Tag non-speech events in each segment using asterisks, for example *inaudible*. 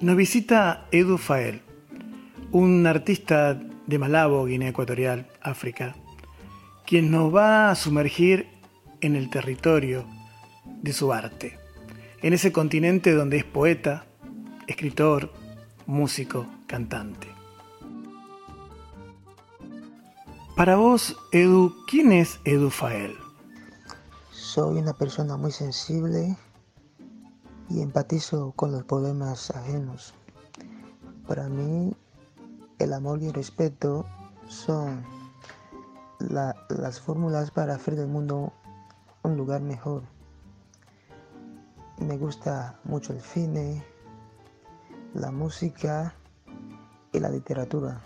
Nos visita Edu Fael, un artista de Malabo, Guinea Ecuatorial, África, quien nos va a sumergir en el territorio de su arte, en ese continente donde es poeta, escritor, músico, cantante. Para vos, Edu, ¿quién es Edu Fael? Soy una persona muy sensible y empatizo con los problemas ajenos. Para mí, el amor y el respeto son las fórmulas para hacer del mundo un lugar mejor. Me gusta mucho el cine, la música y la literatura.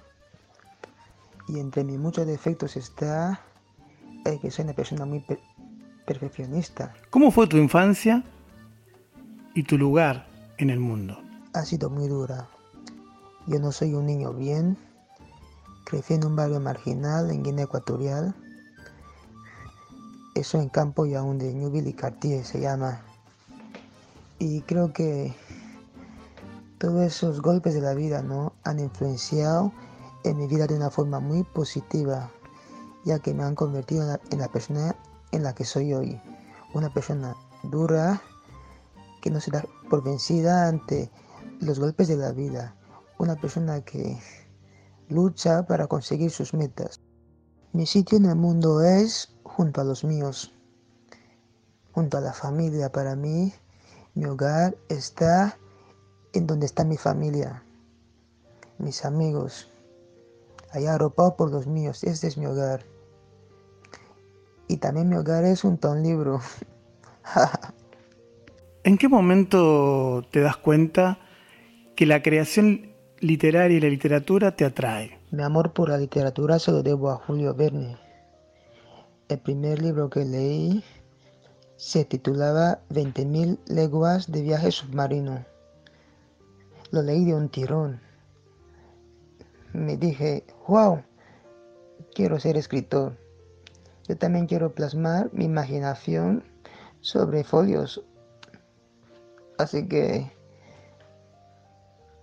Y entre mis muchos defectos está el que soy una persona muy perfeccionista. ¿Cómo fue tu infancia y tu lugar en el mundo? Ha sido muy dura. Yo no soy un niño bien. Crecí en un barrio marginal en Guinea Ecuatorial. Eso en campo y aún de Newville y Cartier se llama. Y creo que todos esos golpes de la vida ¿no? han influenciado en mi vida de una forma muy positiva, ya que me han convertido en la persona en la que soy hoy. Una persona dura, que no se da por vencida ante los golpes de la vida, una persona que lucha para conseguir sus metas. Mi sitio en el mundo es junto a los míos, junto a la familia. Para mí, mi hogar está en donde está mi familia, mis amigos, allá arropado por los míos. Este es mi hogar. Y también mi hogar es junto a un libro. *laughs* ¿En qué momento te das cuenta que la creación literaria y la literatura te atrae? Mi amor por la literatura se lo debo a Julio Verne. El primer libro que leí se titulaba 20.000 leguas de viaje submarino. Lo leí de un tirón. Me dije, wow, quiero ser escritor. Yo también quiero plasmar mi imaginación sobre folios Así que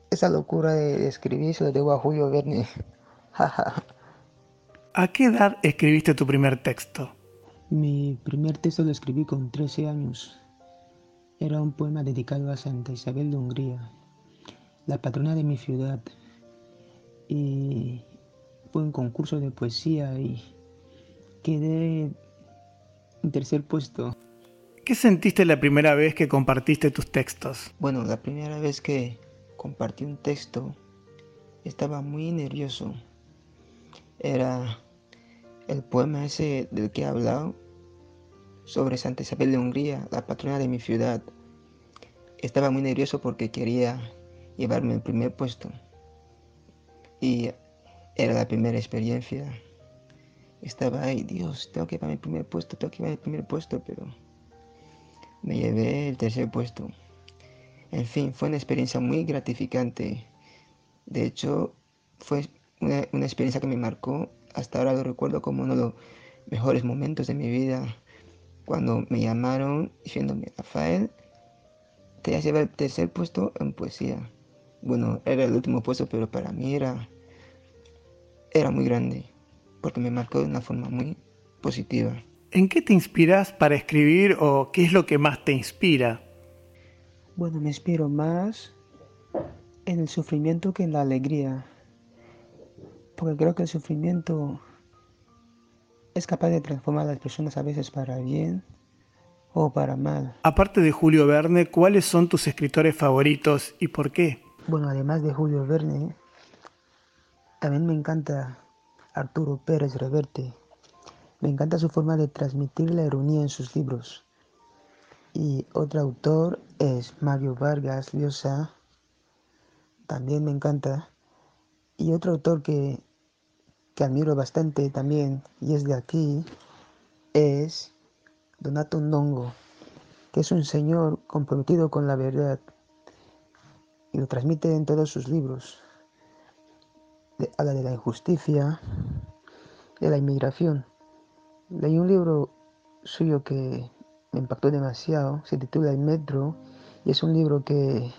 esa locura de escribir se lo debo a Julio Verne. *laughs* ¿A qué edad escribiste tu primer texto? Mi primer texto lo escribí con 13 años. Era un poema dedicado a Santa Isabel de Hungría, la patrona de mi ciudad. Y fue un concurso de poesía y quedé en tercer puesto. ¿Qué sentiste la primera vez que compartiste tus textos? Bueno, la primera vez que compartí un texto estaba muy nervioso. Era el poema ese del que he hablado sobre Santa Isabel de Hungría, la patrona de mi ciudad. Estaba muy nervioso porque quería llevarme el primer puesto. Y era la primera experiencia. Estaba ahí, Dios, tengo que llevarme el primer puesto, tengo que llevarme el primer puesto, pero me llevé el tercer puesto. En fin, fue una experiencia muy gratificante. De hecho, fue una, experiencia que me marcó. Hasta ahora lo recuerdo como uno de los mejores momentos de mi vida. Cuando me llamaron diciéndome, Rafael, te has llevado el tercer puesto en poesía. Bueno, era el último puesto, pero para mí era, era muy grande. Porque me marcó de una forma muy positiva. ¿En qué te inspiras para escribir o qué es lo que más te inspira? Bueno, me inspiro más en el sufrimiento que en la alegría. Porque creo que el sufrimiento es capaz de transformar a las personas a veces para bien o para mal. Aparte de Julio Verne, ¿cuáles son tus escritores favoritos y por qué? Bueno, además de Julio Verne, también me encanta Arturo Pérez Reverte. Me encanta su forma de transmitir la ironía en sus libros. Y otro autor es Mario Vargas Llosa. También me encanta. Y otro autor que, que admiro bastante también, y es de aquí, es Donato Ndongo, que es un señor comprometido con la verdad y lo transmite en todos sus libros. habla de la injusticia, de la inmigración. Leí un libro suyo que me impactó demasiado, se titula El Metro y es un libro que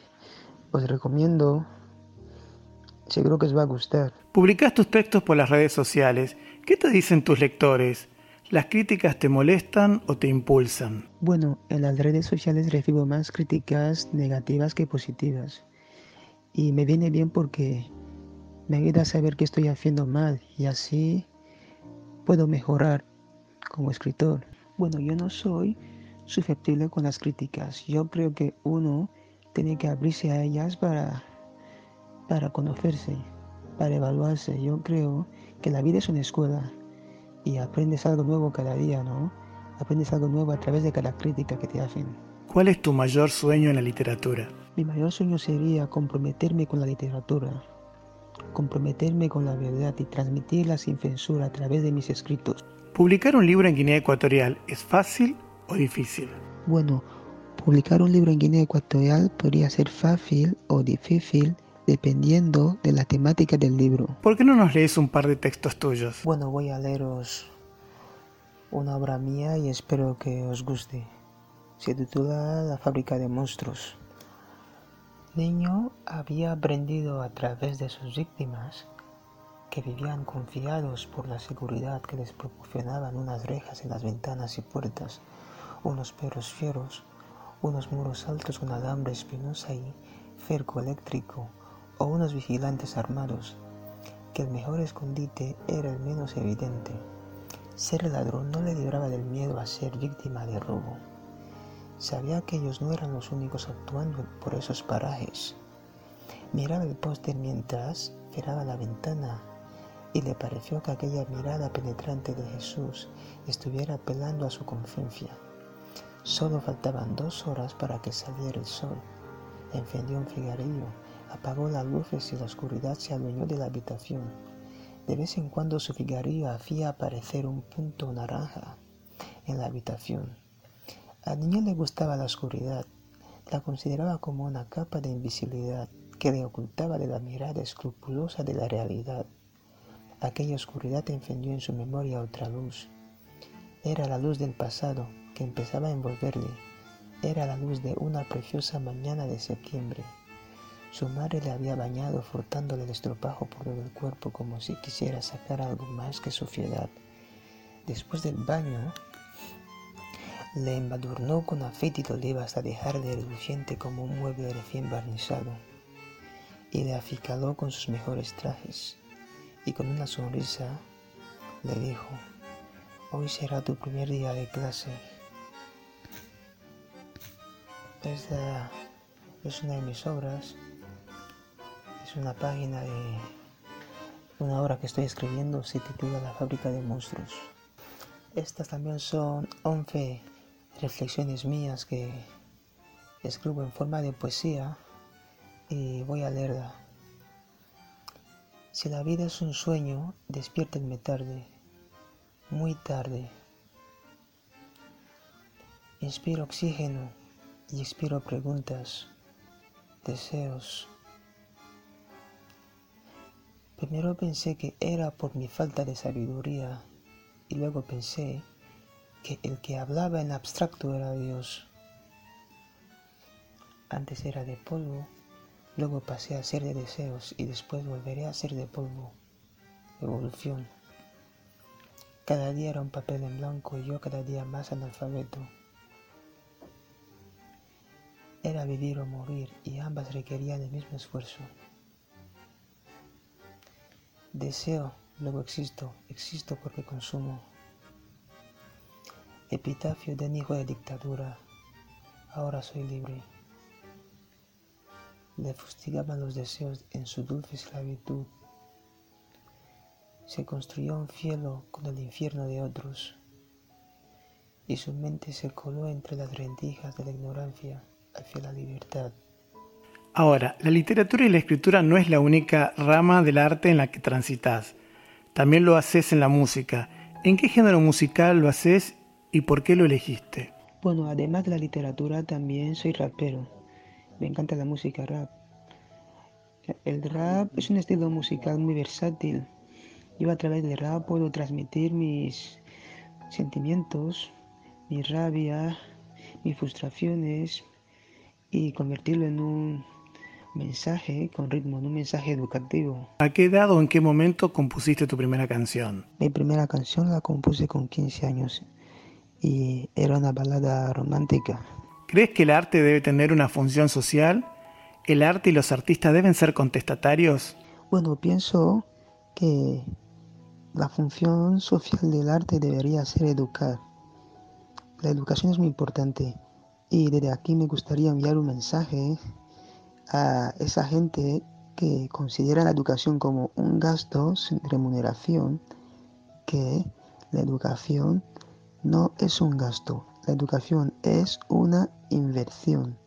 os recomiendo, seguro que os va a gustar. Publicas tus textos por las redes sociales. ¿Qué te dicen tus lectores? ¿Las críticas te molestan o te impulsan? Bueno, en las redes sociales recibo más críticas negativas que positivas. Y me viene bien porque me ayuda a saber que estoy haciendo mal y así puedo mejorar como escritor. Bueno, yo no soy susceptible con las críticas. Yo creo que uno tiene que abrirse a ellas para, para conocerse, para evaluarse. Yo creo que la vida es una escuela y aprendes algo nuevo cada día, ¿no? Aprendes algo nuevo a través de cada crítica que te hacen. ¿Cuál es tu mayor sueño en la literatura? Mi mayor sueño sería comprometerme con la literatura, comprometerme con la verdad y transmitirla sin censura a través de mis escritos. ¿Publicar un libro en Guinea Ecuatorial es fácil o difícil? Bueno, publicar un libro en Guinea Ecuatorial podría ser fácil o difícil dependiendo de la temática del libro. ¿Por qué no nos lees un par de textos tuyos? Bueno, voy a leeros una obra mía y espero que os guste. Se titula La fábrica de monstruos. Niño había aprendido a través de sus víctimas que vivían confiados por la seguridad que les proporcionaban unas rejas en las ventanas y puertas, unos perros fieros, unos muros altos con alambre espinosa y cerco eléctrico, o unos vigilantes armados, que el mejor escondite era el menos evidente. Ser ladrón no le libraba del miedo a ser víctima de robo. Sabía que ellos no eran los únicos actuando por esos parajes. Miraba el póster mientras cerraba la ventana y le pareció que aquella mirada penetrante de Jesús estuviera apelando a su conciencia. Solo faltaban dos horas para que saliera el sol. Encendió un cigarrillo, apagó las luces y la oscuridad se adueñó de la habitación. De vez en cuando su cigarrillo hacía aparecer un punto naranja en la habitación. Al niño le gustaba la oscuridad, la consideraba como una capa de invisibilidad que le ocultaba de la mirada escrupulosa de la realidad. Aquella oscuridad encendió en su memoria otra luz. Era la luz del pasado que empezaba a envolverle. Era la luz de una preciosa mañana de septiembre. Su madre le había bañado frotándole el estropajo por todo el cuerpo como si quisiera sacar algo más que suciedad. Después del baño, le embadurnó con aceite de oliva hasta dejarle reluciente como un mueble recién barnizado y le aficaló con sus mejores trajes y con una sonrisa le dijo, hoy será tu primer día de clase. Esta es una de mis obras, es una página de una obra que estoy escribiendo, se titula La fábrica de monstruos. Estas también son 11 reflexiones mías que escribo en forma de poesía y voy a leerla. Si la vida es un sueño, despiértenme tarde, muy tarde. Inspiro oxígeno y expiro preguntas, deseos. Primero pensé que era por mi falta de sabiduría y luego pensé que el que hablaba en abstracto era Dios. Antes era de polvo Luego pasé a ser de deseos y después volveré a ser de polvo. Evolución. Cada día era un papel en blanco y yo cada día más analfabeto. Era vivir o morir y ambas requerían el mismo esfuerzo. Deseo, luego existo, existo porque consumo. Epitafio de un hijo de dictadura, ahora soy libre. Le fustigaban los deseos en su dulce esclavitud. Se construyó un cielo con el infierno de otros, y su mente se coló entre las rendijas de la ignorancia hacia la libertad. Ahora, la literatura y la escritura no es la única rama del arte en la que transitas. También lo haces en la música. ¿En qué género musical lo haces y por qué lo elegiste? Bueno, además de la literatura, también soy rapero. Me encanta la música rap. El rap es un estilo musical muy versátil. Yo a través del rap puedo transmitir mis sentimientos, mi rabia, mis frustraciones y convertirlo en un mensaje con ritmo, en un mensaje educativo. ¿A qué edad o en qué momento compusiste tu primera canción? Mi primera canción la compuse con 15 años y era una balada romántica. ¿Crees que el arte debe tener una función social? ¿El arte y los artistas deben ser contestatarios? Bueno, pienso que la función social del arte debería ser educar. La educación es muy importante y desde aquí me gustaría enviar un mensaje a esa gente que considera la educación como un gasto sin remuneración, que la educación no es un gasto, la educación es una inversión,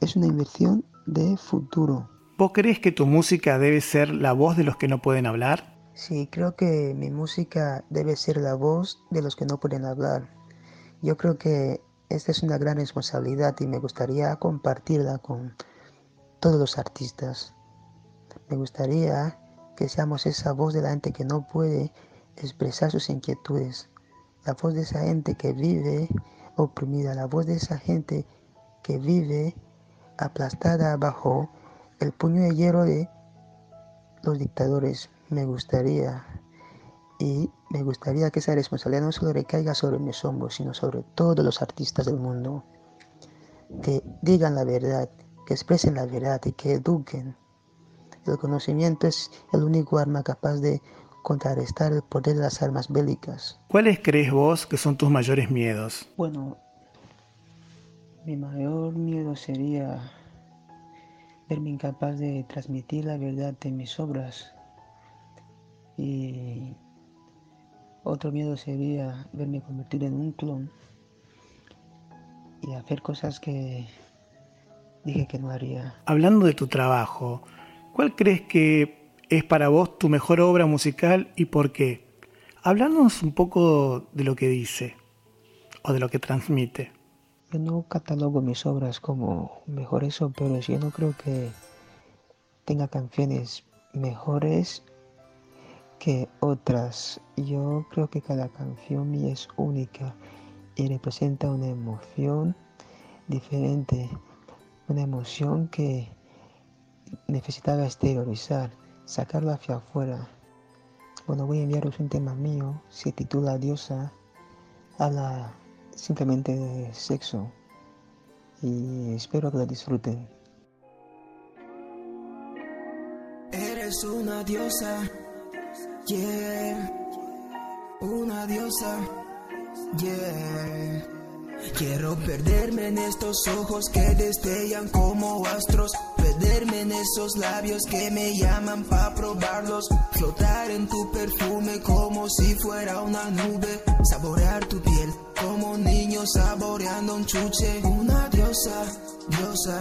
es una inversión de futuro. ¿Vos crees que tu música debe ser la voz de los que no pueden hablar? Sí, creo que mi música debe ser la voz de los que no pueden hablar. Yo creo que esta es una gran responsabilidad y me gustaría compartirla con todos los artistas. Me gustaría que seamos esa voz de la gente que no puede expresar sus inquietudes, la voz de esa gente que vive oprimida, la voz de esa gente que vive aplastada bajo el puño de hierro de los dictadores. Me gustaría y me gustaría que esa responsabilidad no solo recaiga sobre mis hombros, sino sobre todos los artistas del mundo. Que digan la verdad, que expresen la verdad y que eduquen. El conocimiento es el único arma capaz de contrarrestar el poder de las armas bélicas. ¿Cuáles crees vos que son tus mayores miedos? Bueno, mi mayor miedo sería verme incapaz de transmitir la verdad de mis obras. Y otro miedo sería verme convertido en un clon y hacer cosas que dije que no haría. Hablando de tu trabajo, ¿cuál crees que es para vos tu mejor obra musical y por qué? Háblanos un poco de lo que dice o de lo que transmite. Yo no catalogo mis obras como mejores o peores. Yo no creo que tenga canciones mejores que otras. Yo creo que cada canción mía es única y representa una emoción diferente una emoción que necesitaba exteriorizar, sacarla hacia afuera. Bueno, voy a enviaros un tema mío, se titula Diosa, habla simplemente de sexo y espero que lo disfruten. Eres una diosa, yeah, una diosa, yeah. Quiero perderme en estos ojos que destellan como astros. Perderme en esos labios que me llaman pa' probarlos. Flotar en tu perfume como si fuera una nube. Saborear tu piel como niño saboreando un chuche. Una diosa, diosa,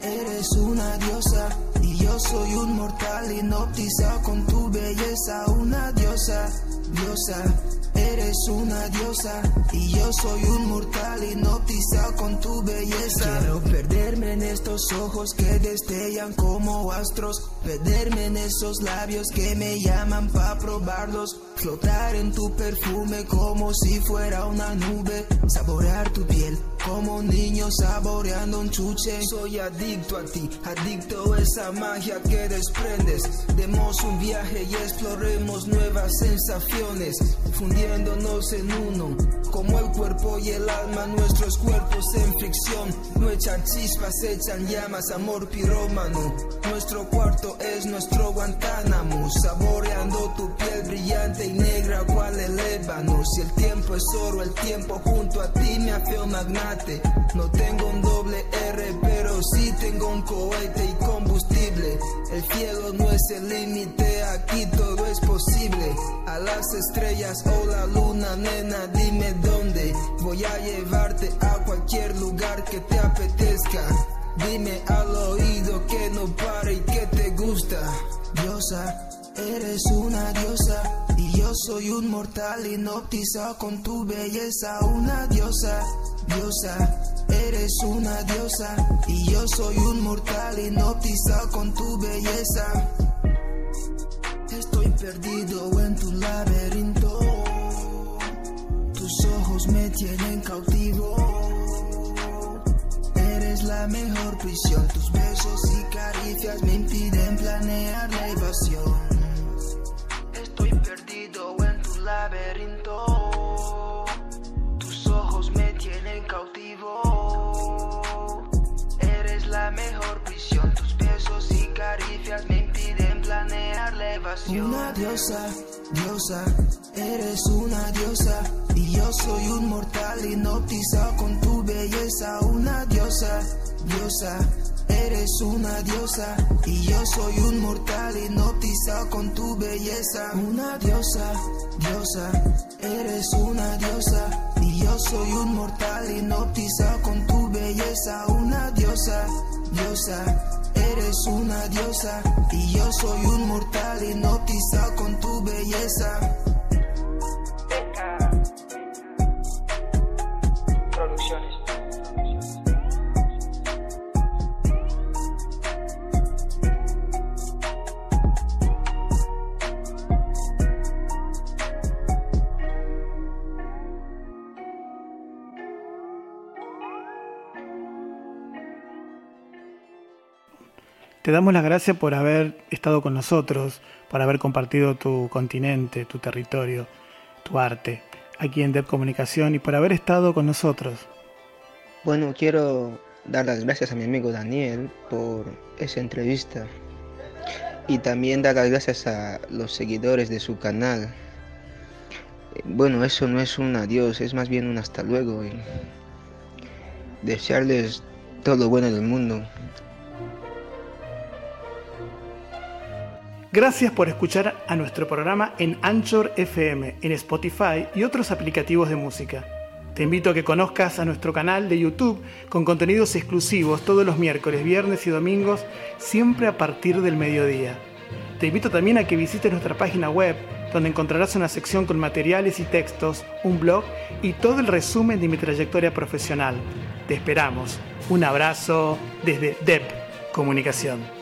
eres una diosa. Y yo soy un mortal hipnotizado con tu belleza. Una diosa, diosa Eres una diosa y yo soy un mortal hipnotizado con tu belleza. Quiero en estos ojos que destellan como astros, perderme en esos labios que me llaman pa probarlos, flotar en tu perfume como si fuera una nube, saborear tu piel como un niño saboreando un chuche. Soy adicto a ti, adicto a esa magia que desprendes. Demos un viaje y exploremos nuevas sensaciones, fundiéndonos en uno. Como el cuerpo y el alma, nuestros cuerpos en fricción. No echan chispas, echan llamas, amor pirómano. Nuestro cuarto es nuestro Guantánamo. Saboreando tu piel brillante y negra, cual el ébano. Si el tiempo es oro, el tiempo junto a ti me hace magnate. No tengo un doble R, pero sí tengo un cohete y combustible. El cielo no es el límite, aquí todo es posible. A las estrellas o la luna, nena, dime dónde. Voy a llevarte a cualquier lugar que te apetezca. Dime al oído que no pare y que te gusta. Diosa, eres una diosa. Y yo soy un mortal hipnotizado con tu belleza. Una diosa, diosa, eres una diosa. Y yo soy un mortal hipnotizado con tu belleza. Estoy perdido en tu laberinto. Tus ojos me tienen cautivo. Eres la mejor prisión. Tus besos y caricias me impiden planear la evasión. Perdido en tu laberinto. Tus ojos me tienen cautivo. Eres la mejor prisión. Tus besos y caricias me impiden planear la evasión. Una diosa, diosa, eres una diosa. Y yo soy un mortal hipnotizado con tu belleza. Una diosa, diosa, eres una diosa. Y yo soy un mortal hipnotizado con tu belleza. Una diosa, diosa, eres una diosa. Y yo soy un mortal hipnotizado con tu belleza. Una diosa, diosa. Eres una diosa y yo soy un mortal hipnotizado con tu belleza. Te damos las gracias por haber estado con nosotros, por haber compartido tu continente, tu territorio, tu arte, aquí en Dep Comunicación y por haber estado con nosotros. Bueno, quiero dar las gracias a mi amigo Daniel por esa entrevista y también dar las gracias a los seguidores de su canal. Eh, Bueno, eso no es un adiós, es más bien un hasta luego y desearles todo lo bueno del mundo. Gracias por escuchar a nuestro programa en Anchor FM, en Spotify y otros aplicativos de música. Te invito a que conozcas a nuestro canal de YouTube con contenidos exclusivos todos los miércoles, viernes y domingos, siempre a partir del mediodía. Te invito también a que visites nuestra página web, donde encontrarás una sección con materiales y textos, un blog y todo el resumen de mi trayectoria profesional. Te esperamos. Un abrazo desde DEP Comunicación.